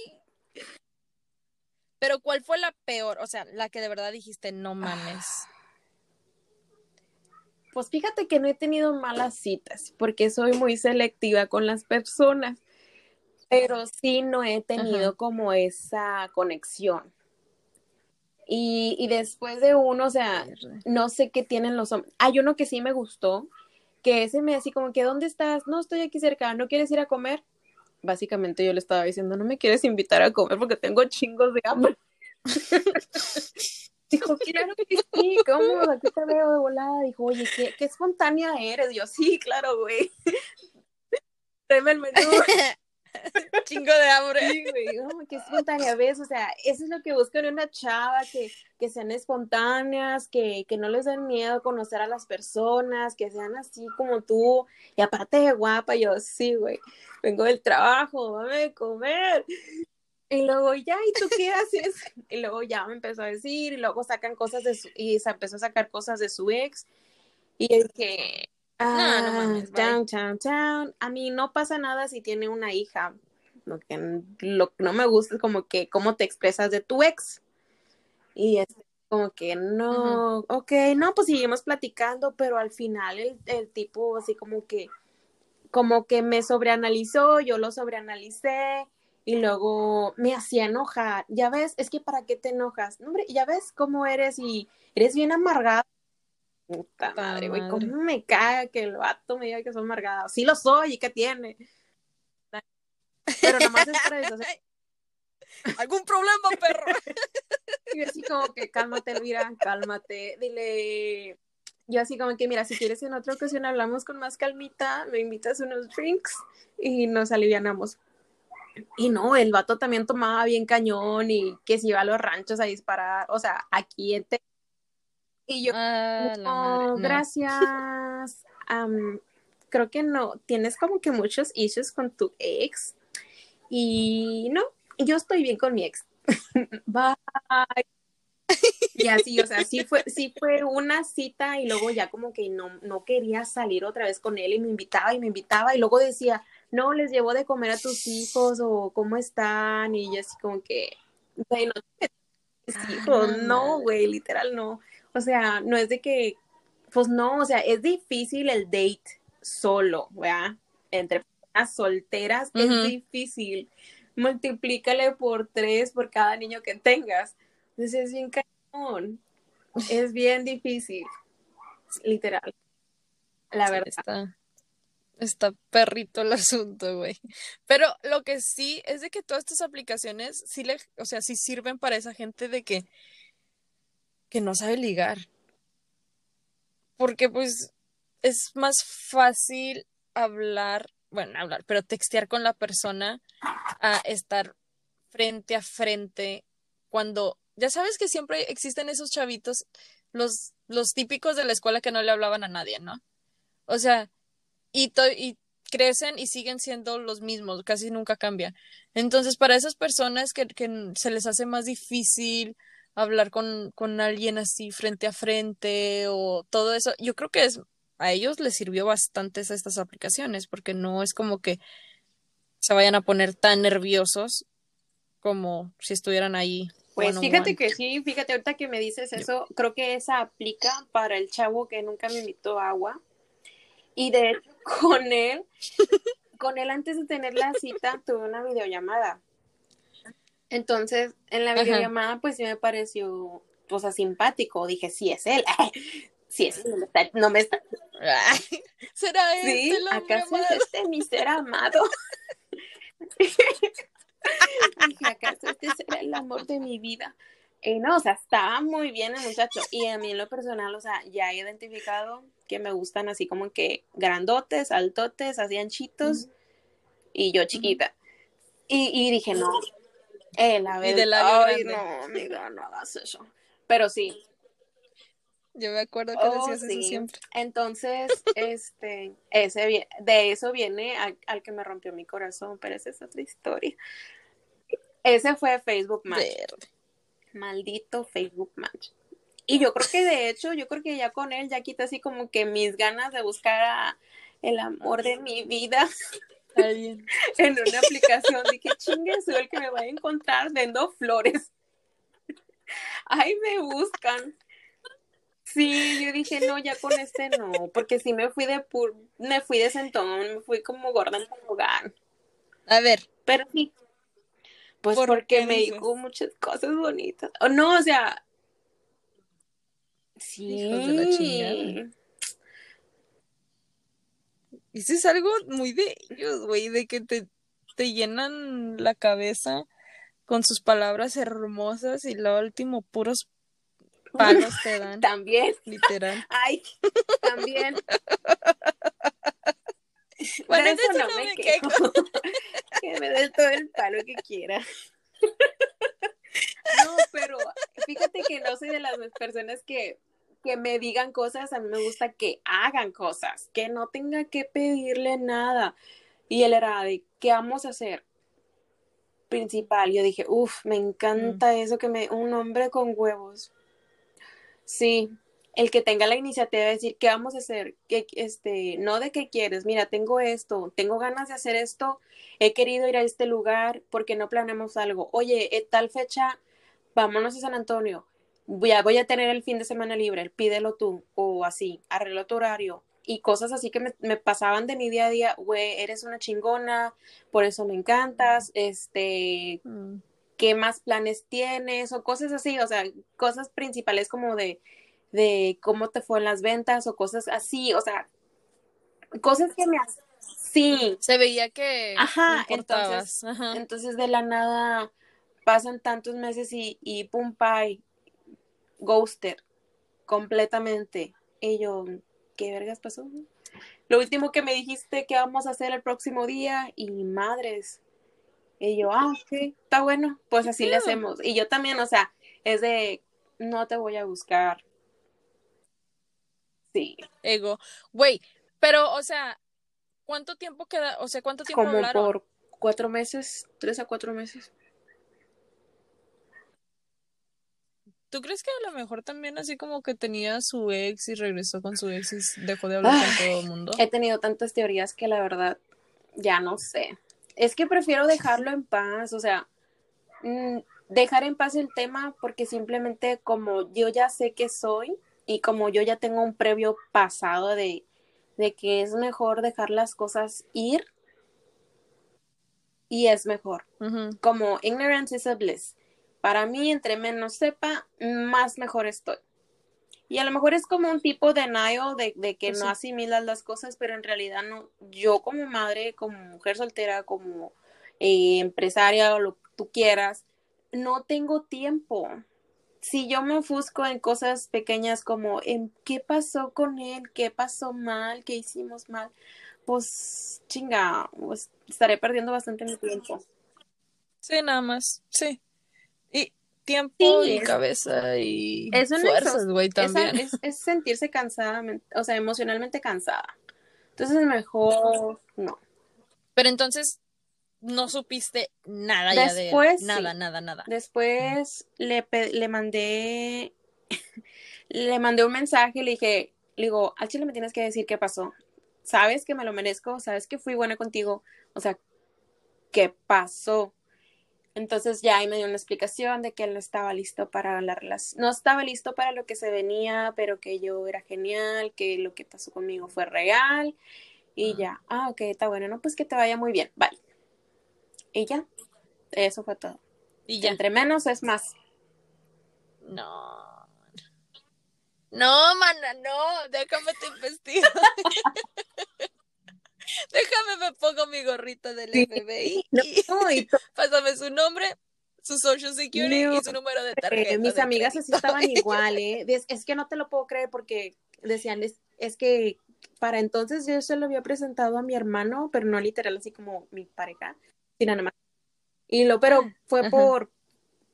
Pero ¿cuál fue la peor? O sea, la que de verdad dijiste, no mames. Pues fíjate que no he tenido malas citas porque soy muy selectiva con las personas, pero sí no he tenido como esa conexión. Y, y, después de uno, o sea, no sé qué tienen los hombres. Hay uno que sí me gustó, que ese me así como que, ¿dónde estás? No, estoy aquí cerca, ¿no quieres ir a comer? básicamente yo le estaba diciendo, no me quieres invitar a comer porque tengo chingos de hambre. <laughs> Dijo, claro que sí, ¿cómo? Aquí te veo de volada. Dijo, oye, ¿qué, qué espontánea eres. Yo, sí, claro, güey. Tráeme el menú. <laughs> Chingo de hambre. Sí, güey, qué espontánea ves, o sea, eso es lo que buscan en una chava, que, que sean espontáneas, que, que no les den miedo conocer a las personas, que sean así como tú, y aparte de guapa, yo, sí, güey, vengo del trabajo, dame a comer. Y luego, ya, ¿y tú qué haces? <laughs> Y luego ya me empezó a decir, y luego sacan cosas de su, y se empezó a sacar cosas de su ex. Y es que, ah, no, no mames, down, down, down. A mí no pasa nada si tiene una hija. Lo que lo, no me gusta es como que cómo te expresas de tu ex. Y es como que no, ok, no, pues seguimos platicando, pero al final el, el tipo así como que, como que me sobreanalizó, yo lo sobreanalicé y luego me hacía enojar. Ya ves, es que para qué te enojas. hombre, ya ves cómo eres y eres bien amargada. Puta madre, güey, cómo me cae que el vato me diga que soy amargada. Sí lo soy, ¿y qué tiene? Pero nomás es para eso. <laughs> ¿Algún problema, perro? <laughs> y así como que cálmate, Elvira, cálmate. Dile, yo así como que, mira, si quieres en otra ocasión hablamos con más calmita, me invitas unos drinks y nos alivianamos. Y no, el vato también tomaba bien cañón y que se iba a los ranchos a disparar, o sea, aquí en Y yo, ah, no, gracias. creo que no, tienes como que muchos issues con tu ex. Y no, yo estoy bien con mi ex. <laughs> Bye. Y así, o sea, sí fue, sí fue una cita y luego ya como que no, no quería salir otra vez con él y me invitaba y me invitaba y luego decía, no, les llevo de comer a tus hijos o cómo están y yo así como que, güey, no ah, hijos, no, güey, literal no. O sea, no es de que, pues no, o sea, es difícil el date solo, ¿verdad? Entre personas solteras es difícil. Multiplícale por tres por cada niño que tengas. Entonces es bien cañón. Es bien difícil. Literal. La verdad. Está, está perrito el <laughs> asunto, güey. Pero lo que sí es de que todas estas aplicaciones sí le, o sea, sí sirven para esa gente de que, que no sabe ligar. Porque pues es más fácil hablar, bueno, hablar, pero textear con la persona a estar frente a frente cuando ya sabes que siempre existen esos chavitos, los, los típicos de la escuela que no le hablaban a nadie, ¿no? O sea, y, y crecen y siguen siendo los mismos, casi nunca cambian. Entonces, para esas personas que, que se les hace más difícil hablar con, con alguien así frente a frente o todo eso, yo creo que es, a ellos les sirvió bastante estas aplicaciones, porque no es como que se vayan a poner tan nerviosos como si estuvieran ahí pues fíjate que sí, fíjate ahorita que me dices eso, creo que esa aplica para el chavo que nunca me invitó agua. Y de hecho, con él, con él antes de tener la cita, tuve una videollamada. Entonces, en la Ajá. videollamada, pues sí me pareció, o sea, simpático. Dije, sí es él. <laughs> sí es él, no me está, no me está- Ay, <laughs> ¿Será Sí, este el ¿acaso es amado? este mi ser amado? <laughs> Dije, ¿acaso este será el amor de mi vida? Y no, o sea, estaba muy bien el muchacho. Y a mí en lo personal, o sea, ya he identificado que me gustan así como que grandotes, altotes, así anchitos, y yo chiquita. Y, y dije, no, él, a Y ver, de labio ay, grande. no, amiga, no hagas eso. Pero sí, Yo me acuerdo que Oh, decías sí. eso siempre. Entonces, <laughs> este, ese de eso viene al, al que me rompió mi corazón, pero esa es otra historia. Ese fue Facebook Match, Verde. Maldito Facebook Match. Y yo creo que de hecho, yo creo que ya con él ya quité así como que mis ganas de buscar a el amor de mi vida <laughs> en una aplicación. Dije, chingue, soy el que me va a encontrar vendo flores. Ahí me buscan. Sí, yo dije, no, ya con este no, porque sí me fui de pur, me fui de sentón, me fui como gorda en tobogán. A ver, Pero sí, pues ¿Por porque me dices? dijo muchas cosas bonitas. O no, o sea, sí. Hijos de la chingada. eso es algo muy de ellos, güey, de que te, te llenan la cabeza con sus palabras hermosas y lo último puros palos te dan, <laughs> También, literal. ay, también. <laughs> <laughs> Bueno, de eso eso no no me me quejo. <laughs> que me dé todo el palo que quiera. <laughs> No, pero fíjate que no soy de las personas que, que me digan cosas, a mí me gusta que hagan cosas, que no tenga que pedirle nada. Y él era de, ¿qué vamos a hacer? Principal, yo dije, uff, me encanta eso que me, un hombre con huevos. Sí, el que tenga la iniciativa de decir, ¿qué vamos a hacer? que este, no de qué quieres, mira, tengo esto, tengo ganas de hacer esto, he querido ir a este lugar, porque no planeamos algo? Oye, en tal fecha, vámonos a San Antonio, voy a, voy a tener el fin de semana libre, pídelo tú, o así, arreglo tu horario. Y cosas así que me, me pasaban de mi día a día, güey, eres una chingona, por eso me encantas, este, Mm. qué más planes tienes o cosas así, o sea, cosas principales como de, de cómo te fue en las ventas o cosas así, o sea, cosas que me hacen. Sí, Se veía que Ajá, entonces- Ajá. entonces de la nada pasan tantos meses y, y pum, pay, ghoster, completamente. Y yo, ¿qué vergas pasó? Lo último que me dijiste que vamos a hacer el próximo día y madres. Y yo, ah, ok, está bueno, pues así le pedo? hacemos. Y yo también, o sea, es de, no te voy a buscar. Sí, Ego. Güey, pero, o sea, ¿cuánto tiempo queda? O sea, ¿cuánto tiempo como hablaron? por cuatro meses, tres a cuatro meses. ¿Tú crees que a lo mejor también así como que tenía su ex y regresó con su ex y dejó de hablar con todo el mundo? He tenido tantas teorías que la verdad ya no sé. Es que prefiero dejarlo en paz, o sea, mm, dejar en paz el tema porque simplemente como yo ya sé que soy y como yo ya tengo un previo pasado de, de que es mejor dejar las cosas ir y es mejor. Como ignorance is a bliss. Para mí, entre menos sepa, más mejor estoy. Y a lo mejor es como un tipo de denial de, de que Pues no asimilas las cosas, pero en realidad no. Yo como madre, como mujer soltera, como eh, empresaria o lo que tú quieras, no tengo tiempo. Si yo me ofusco en cosas pequeñas como en qué pasó con él, qué pasó mal, qué hicimos mal, pues chinga, pues estaré perdiendo bastante mi tiempo. Sí, nada más. Sí. Y tiempo Sí, y es- cabeza y es fuerzas, güey, también. es- <laughs> es sentirse cansada, o sea, emocionalmente cansada. Entonces mejor no. Pero entonces no supiste nada ya de él. Después, sí. Nada, nada, nada. Después le, le mandé <laughs> le mandé un mensaje, le dije, le digo, al chile me tienes que decir qué pasó. Sabes que me lo merezco, sabes que fui buena contigo, o sea, ¿qué pasó? Entonces ya ahí me dio una explicación de que él no estaba listo para la relación, no estaba listo para lo que se venía, pero que yo era genial, que lo que pasó conmigo fue real y Ah. ya, ah, ok, está bueno, no, pues que te vaya muy bien, bye. Y ya, eso fue todo. Y ya. Entre menos es más. No. No, mana, no. Déjame te investigo. <laughs> Déjame me pongo mi gorrita del Sí. FBI. No, y to- <laughs> pásame su nombre, su social security No, y su número de tarjeta. eh, mis de amigas crédito. así estaban <laughs> igual, ¿eh? Es, es que no te lo puedo creer porque decían, es, es que para entonces yo se lo había presentado a mi hermano, pero no literal así como mi pareja, nada más. Y lo, pero Ah, fue ajá. por,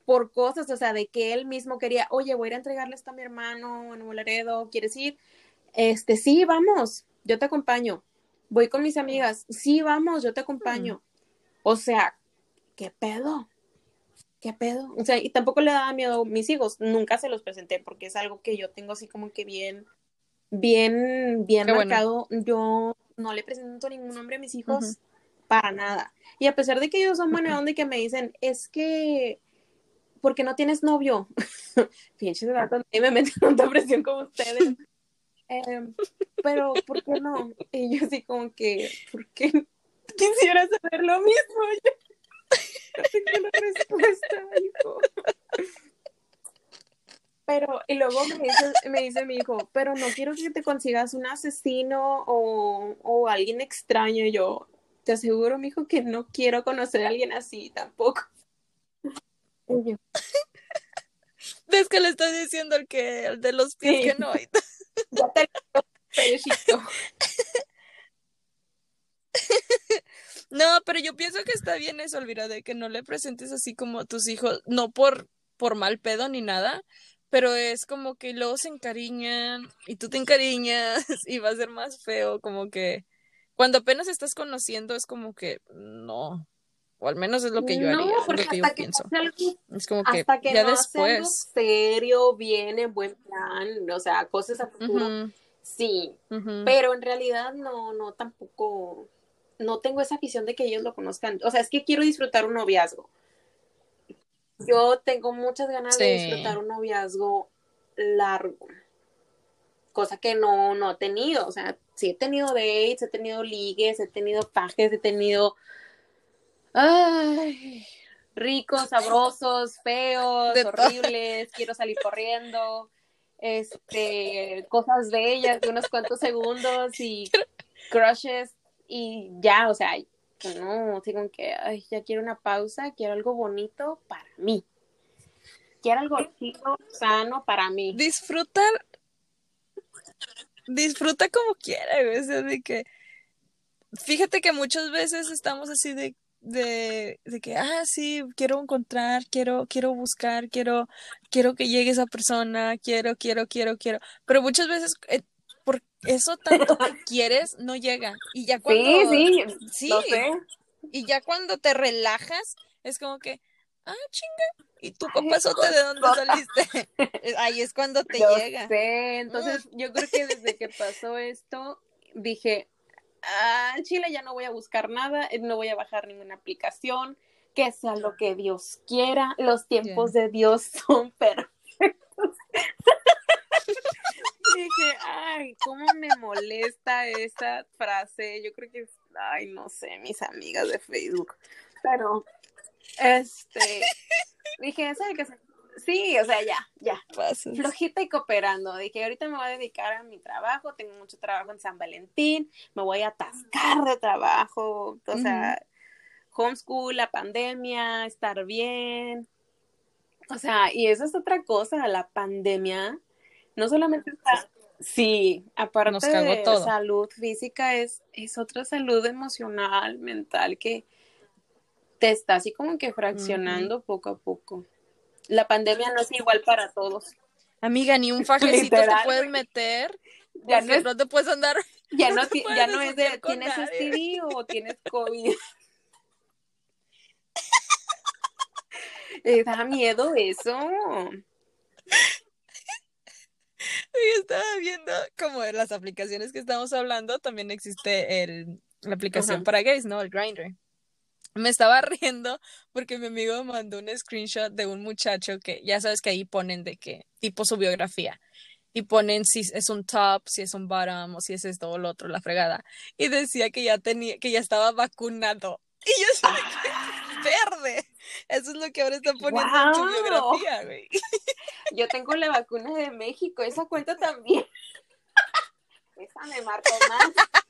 por cosas, o sea, de que él mismo quería, oye, voy a ir a entregarle esto a mi hermano en Laredo, ¿quieres ir? Este, sí, vamos, yo te acompaño. Voy con mis amigas, sí, vamos, yo te acompaño. O sea, ¿qué pedo? ¿Qué pedo? O sea, y tampoco le daba miedo a mis hijos, nunca se los presenté porque es algo que yo tengo así como que bien, bien, bien Qué bueno. marcado. Yo no le presento ningún nombre a mis hijos. Para nada. Y a pesar de que ellos son buena onda y que me dicen, es que, ¿por qué no tienes novio? <laughs> Pinches gatos, y me meten tanta presión como ustedes. <laughs> Em, pero, ¿por qué no? Y yo así como que, ¿por qué <laughs> quisiera saber lo mismo? Yo no tengo la respuesta, hijo. Pero, y luego me dice, me dice mi hijo, pero no quiero que te consigas un asesino o, o alguien extraño. Y yo, te aseguro, mi hijo, que no quiero conocer a alguien así tampoco. Y yo, Es que le estás diciendo el que el de los pies Sí. que no. <laughs> <laughs> ya te Perejito. <laughs> No, pero yo pienso que está bien eso, Elvira, de que no le presentes así como a tus hijos, no por, por mal pedo ni nada, pero es como que luego se encariñan y tú te encariñas y va a ser más feo, como que cuando apenas estás conociendo es como que no, o al menos es lo que yo No, haría, es porque lo que yo hasta que pienso. algo Es como que hasta que ya no hace algo después. serio, bien, en buen plan, o sea, cosas a futuro, sí, pero en realidad no, no, tampoco, no tengo esa afición de que ellos lo conozcan, o sea, es que quiero disfrutar un noviazgo. Yo tengo muchas ganas de disfrutar un noviazgo largo, cosa que no, no he tenido, o sea, sí he tenido dates, he tenido ligues, he tenido fajes, he tenido, ay, ricos, sabrosos, feos, De horribles, quiero salir corriendo, este, cosas bellas de unos cuantos segundos y crushes y ya, o sea, no, como que, ay, ya quiero una pausa, quiero algo bonito para mí. Quiero algo chido, sano para mí. disfrutar disfruta como quiera, güey, o sea, de que fíjate que muchas veces estamos así de de, de que ah sí quiero encontrar quiero quiero buscar quiero quiero que llegue esa persona quiero quiero quiero quiero pero muchas veces eh, por eso tanto que <laughs> quieres no llega y ya cuando Sí, sí, sí, lo sé. y ya cuando te relajas es como que ah chinga. Y tu Ay, papazote de dónde <laughs> saliste <laughs> ahí es cuando te Yo llega. sé, entonces <laughs> yo creo que desde que pasó esto, dije, ah, en Chile ya no voy a buscar nada, eh, no voy a bajar ninguna aplicación, que sea lo que Dios quiera, los tiempos de Dios son perfectos. dije, ay, cómo me molesta esa frase, yo creo que, ay, no sé, mis amigas de Facebook, pero, este, dije, ¿sabe qué? Sí, o sea, ya, ya, Pasos. flojita y cooperando. Dije, ahorita me voy a dedicar a mi trabajo, tengo mucho trabajo en San Valentín, me voy a atascar de trabajo, o sea, homeschool, la pandemia, estar bien. O sea, y eso es otra cosa, la pandemia, no solamente está, sí, aparte Nos de todo. salud física, es, es otra salud emocional, mental, que te está así como que fraccionando poco a poco. La pandemia no es igual para todos. Amiga, ni un <laughs> fajecito te puedes meter. Ya no es no te puedes andar. <laughs> Ya <laughs> no, ya no es de tienes. STD o tienes COVID. Eh, da miedo eso. Y estaba viendo como de las aplicaciones que estamos hablando, también existe el, la aplicación para gays, ¿no? El Grindr. Me estaba <laughs> riendo porque mi amigo mandó un screenshot de un muchacho que ya sabes que ahí ponen de que tipo su biografía y ponen si es un top, si es un bottom o si es esto o lo otro, la fregada. Y decía que ya tenía, que ya estaba vacunado. Y yo soy <laughs> verde. Eso es lo que ahora están poniendo en su biografía, güey. <laughs> Yo tengo la vacuna de México, esa cuenta también. Esa me marcó más.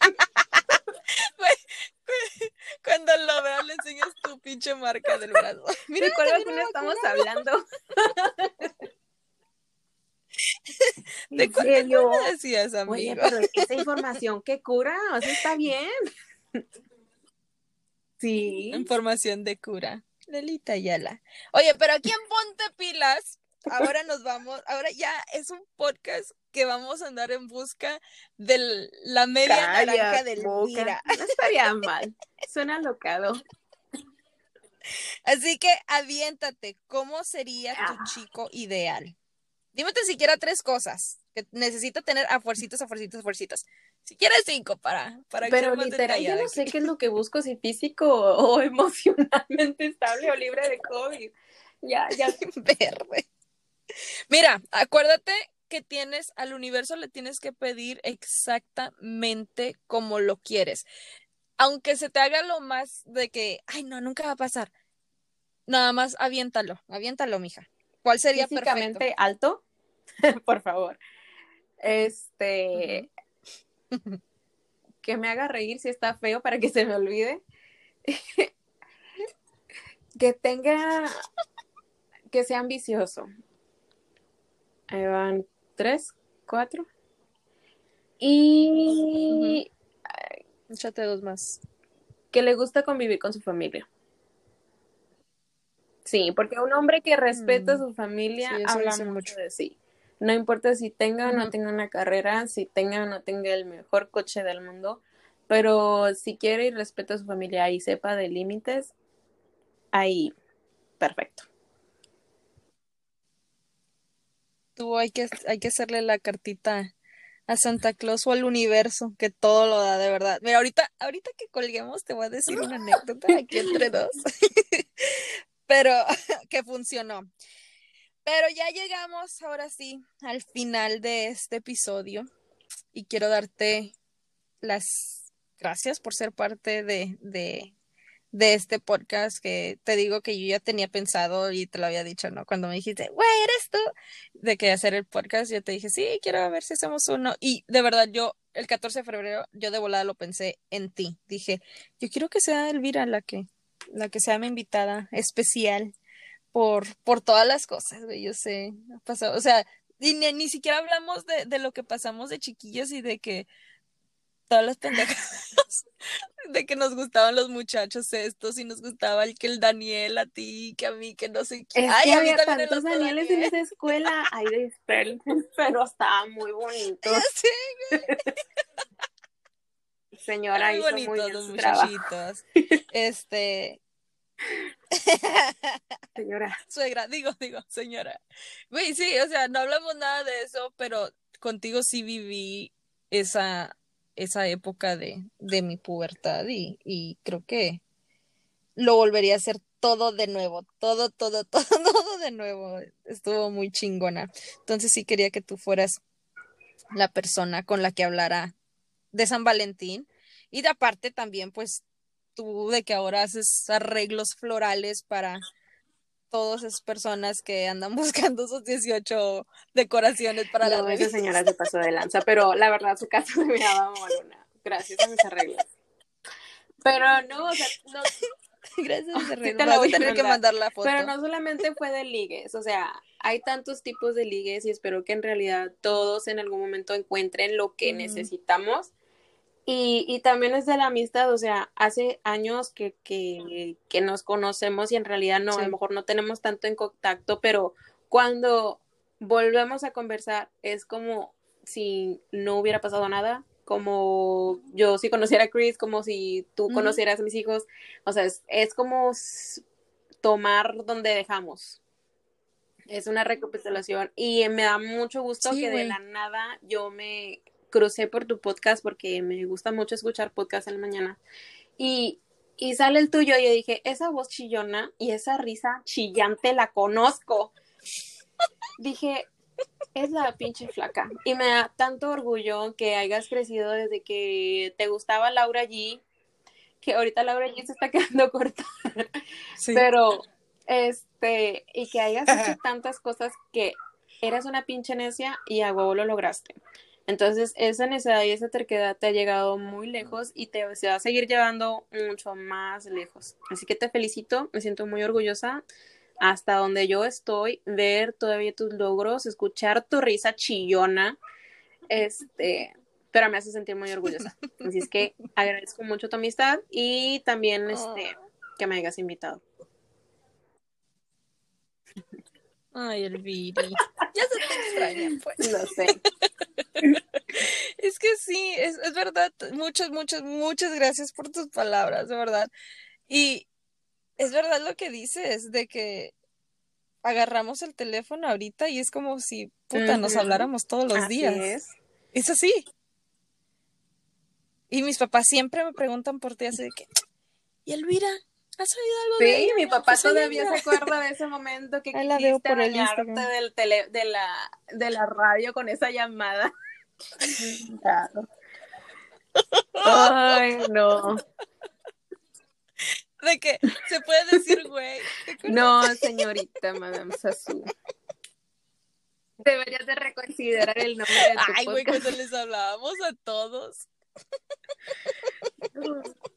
<laughs> Cuando lo veas le enseñas tu pinche marca del brazo. <laughs> Mira, ¿De cuál vacuna una estamos hablando? <laughs> ¿De ¿En cuál vacuna decías, amigo? Oye, pero esa información que cura, o sea, está bien. Sí. Información de cura. Lelita Ayala. Oye, pero aquí en Ponte Pilas, ahora nos vamos, ahora ya es un podcast que vamos a andar en busca de la media Calla, naranja del. Mira. No estaría <laughs> mal. Suena locado. Así que aviéntate, ¿cómo sería tu Ah. chico ideal? Dime tan siquiera tres cosas que necesita tener a fuercitas, a fuercitas, a fuercitas. Si quieres cinco para, para que Pero más literal, yo no aquí. sé qué es lo <laughs> que busco, si físico o emocionalmente estable o libre de COVID. Ya, ya. Verde. Mira, acuérdate que tienes al universo le tienes que pedir exactamente como lo quieres. Aunque se te haga lo más de que, ay, no, nunca va a pasar. Nada más aviéntalo, aviéntalo, mija. ¿Cuál sería perfecto? Físicamente alto, <laughs> por favor. Este. <laughs> que me haga reír si está feo para que se me olvide. <laughs> que tenga. que sea ambicioso. Ahí van tres, cuatro. Y Échate dos más. que le gusta convivir con su familia. Sí, porque un hombre que respeta a Mm. su familia Sí, habla mucho, mucho. de sí. No importa si tenga o no tenga una carrera, si tenga o no tenga el mejor coche del mundo, pero si quiere y respeta a su familia y sepa de límites, ahí, perfecto. Tú hay que, hay que hacerle la cartita a Santa Claus o al universo, que todo lo da de verdad. Mira, ahorita, ahorita que colguemos te voy a decir una anécdota <laughs> aquí entre dos. <laughs> Pero <laughs> que funcionó. Pero ya llegamos ahora sí al final de este episodio y quiero darte las gracias por ser parte de, de, de este podcast que te digo que yo ya tenía pensado y te lo había dicho, ¿no? Cuando me dijiste, güey, eres tú, de que hacer el podcast, yo te dije, sí, quiero ver si hacemos uno. Y de verdad, yo el 14 de febrero, yo de volada lo pensé en ti. Dije, yo quiero que sea Elvira la que, la que sea mi invitada especial por, todas las cosas, güey, yo sé, ha pasado, o sea, y ni, ni siquiera hablamos de, de lo que pasamos de chiquillos y de que todas las pendejadas, <laughs> de que nos gustaban los muchachos estos y nos gustaba el que el Daniel a ti, que a mí, que no sé qué. Es Ay, que a mí había tantos Danieles en Daniel. esa escuela. Ay, dispensen, <laughs> pero estaban muy bonitos. Ya sé, Señora muy bonitos los muchachitos. <laughs> Este, Señora, suegra, digo, digo, señora. Güey, sí, o sea, no hablamos nada de eso, pero contigo sí viví esa, esa época de, de mi pubertad y, y creo que lo volvería a hacer todo de nuevo, todo, todo, todo, <laughs> todo de nuevo. Estuvo muy chingona. Entonces sí quería que tú fueras la persona con la que hablara de San Valentín y de aparte también pues tú de que ahora haces arreglos florales para todas esas personas que andan <laughs> buscando sus 18 decoraciones para la no, esa revista. señora se pasó de lanza, pero la verdad su casa me miraba molona. Gracias a mis arreglos. Pero no, o sea, no, <laughs> Gracias, Sí arreglos. te la voy a tener que mandar. la foto. pero no solamente fue de ligues, o sea, hay tantos tipos de ligues y espero que en realidad todos en algún momento encuentren lo que necesitamos. Y, y también es de la amistad, o sea, hace años que, que, que nos conocemos y en realidad no, a lo mejor no tenemos tanto en contacto, pero cuando volvemos a conversar es como si no hubiera pasado nada, como yo si conociera a Chris, como si tú conocieras a mis hijos, o sea, es, es como tomar donde dejamos. Es una recapitulación y me da mucho gusto Sí, que de la nada yo me crucé por tu podcast porque me gusta mucho escuchar podcast en la mañana y, y sale el tuyo y yo dije, esa voz chillona y esa risa chillante la conozco. Dije, es la pinche flaca. Y me da tanto orgullo que hayas crecido desde que te gustaba Laura G, que ahorita Laura G se está quedando <laughs> corta. Sí. Pero Este, y que hayas hecho <laughs> tantas cosas que eras una pinche necia y a huevo lo lograste. Entonces, esa necesidad y esa terquedad te ha llegado muy lejos y te se va a seguir llevando mucho más lejos. Así que te felicito, me siento muy orgullosa hasta donde yo estoy, ver todavía tus logros, escuchar tu risa chillona, este, pero me hace sentir muy orgullosa. Así es que <laughs> agradezco mucho tu amistad y también este, que me hayas invitado. Ay, Elvira. Ya se te extraña, pues. Lo sé. Es que sí, es, es verdad. Muchas, muchas, muchas gracias por tus palabras, de verdad. Y es verdad lo que dices, de que agarramos el teléfono ahorita y es como si, puta, nos habláramos todos los Así días. es. Es así. Y mis papás siempre me preguntan por ti, así de que, ¿y Elvira? ¿Has oído algo de Sí, ella? mi papá Pues, todavía se acuerda de ese momento que <laughs> Ahí quisiste por del tele, de la de la radio con esa llamada. <laughs> Claro. Ay, no. De que se puede decir, güey. No, señorita Madame Sassou. Deberías de reconsiderar el nombre de tu Ay, güey, cuando les hablábamos a todos. <laughs>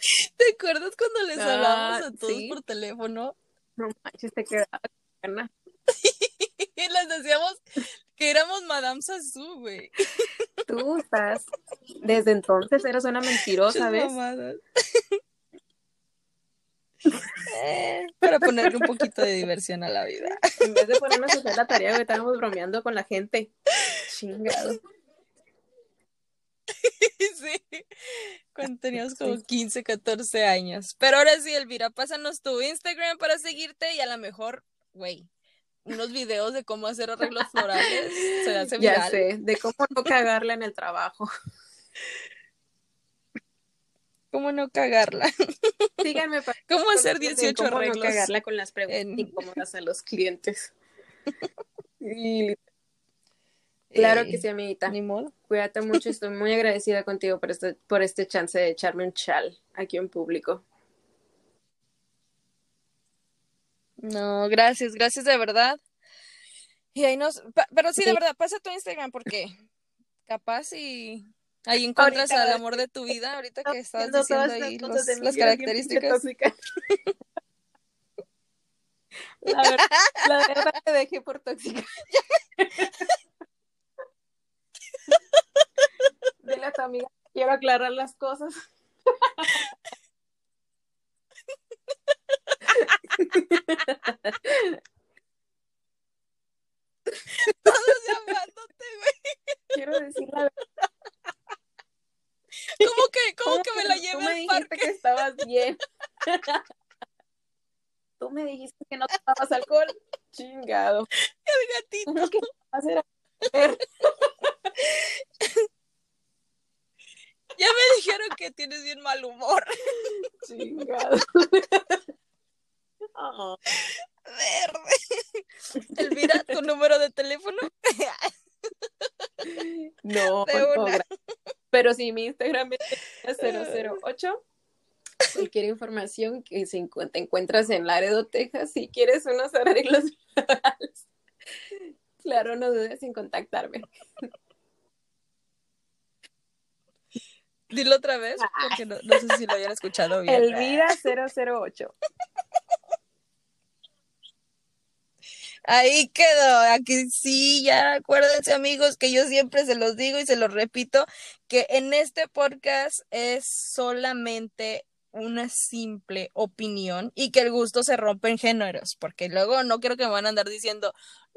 <laughs> ¿Te acuerdas cuando les Ah, hablábamos a todos sí. por teléfono? No manches, te quedaba <laughs> les decíamos que éramos Madame Sassou, güey. <laughs> Tú estás. Desde entonces eres una mentirosa, ¿ves? Eh, para ponerle un poquito de diversión a la vida. En vez de ponernos a hacer la tarea, güey, estábamos bromeando con la gente. Chingado. <laughs> Sí. Cuando teníamos como 15, 14 años. Pero ahora sí, Elvira, pásanos tu Instagram para seguirte y a lo mejor, güey, unos videos de cómo hacer arreglos florales se <laughs> hace Ya viral. sé, de cómo no cagarla en el trabajo. ¿Cómo no cagarla? <laughs> Síganme para ¿Cómo hacer consejos de 18 cómo no arreglos? cagarla con las preguntas en- incómodas a los clientes. Y claro Eh, que sí, amiguita. Ni modo. Cuídate mucho, estoy muy agradecida contigo por este, por este chance de echarme un chal aquí en público. No, gracias, gracias de verdad. Y ahí nos, pa- pero sí, de verdad, pasa tu Instagram porque <laughs> capaz y ahí encuentras Ahorita al amor de tu vida, ahorita que estabas Haciendo diciendo ahí los- de las características. <laughs> La verdad, la verdad te dejé por tóxica. <laughs> Dile a tu amiga, quiero aclarar las cosas. Todos llamándote, güey. Quiero decir la verdad. ¿Cómo que, cómo que me la Tú lleve me al dijiste parque? que estabas bien. Tú me dijiste que no tomabas alcohol. Chingado. El gatito. ¿Cómo que vas a? <laughs> Ya me dijeron que tienes bien mal humor. <laughs> Chingado. Oh, Verde. Elvira, tu número de teléfono. no. Pero sí, mi Instagram es 008. Cualquier información que se encu- te encuentras en Laredo, Texas, si quieres unos arreglos <laughs> florales, claro, no dudes en contactarme. Dilo otra vez, porque no, no sé si lo hayan escuchado bien. Elvira 008. Ahí quedó, aquí sí, ya acuérdense amigos que yo siempre se los digo y se los repito, que en este podcast es solamente una simple opinión y que el gusto se rompe en géneros, porque luego no quiero que me van a andar diciendo,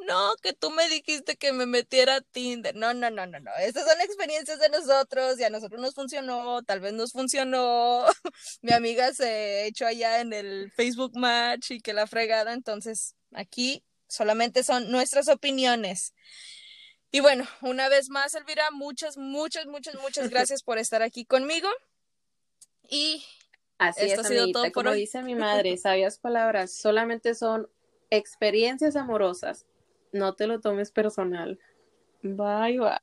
no, que tú me dijiste que me metiera a Tinder, no, no, no, no, no, estas son experiencias de nosotros y a nosotros nos funcionó, tal vez nos funcionó, <laughs> mi amiga se echó allá en el Facebook Match y que la fregada, entonces aquí solamente son nuestras opiniones. Y bueno, una vez más, Elvira, muchas, muchas, muchas, muchas <laughs> gracias por estar aquí conmigo. Y Así Esto es, ha sido amiguita. todo por Como hoy. dice mi madre, <laughs> sabias palabras, solamente son experiencias amorosas. No te lo tomes personal. Bye, bye.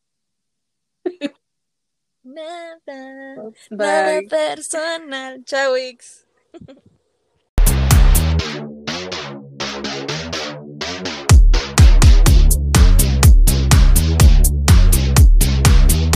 nada, nada Bye. personal. Chao, Wix. <laughs>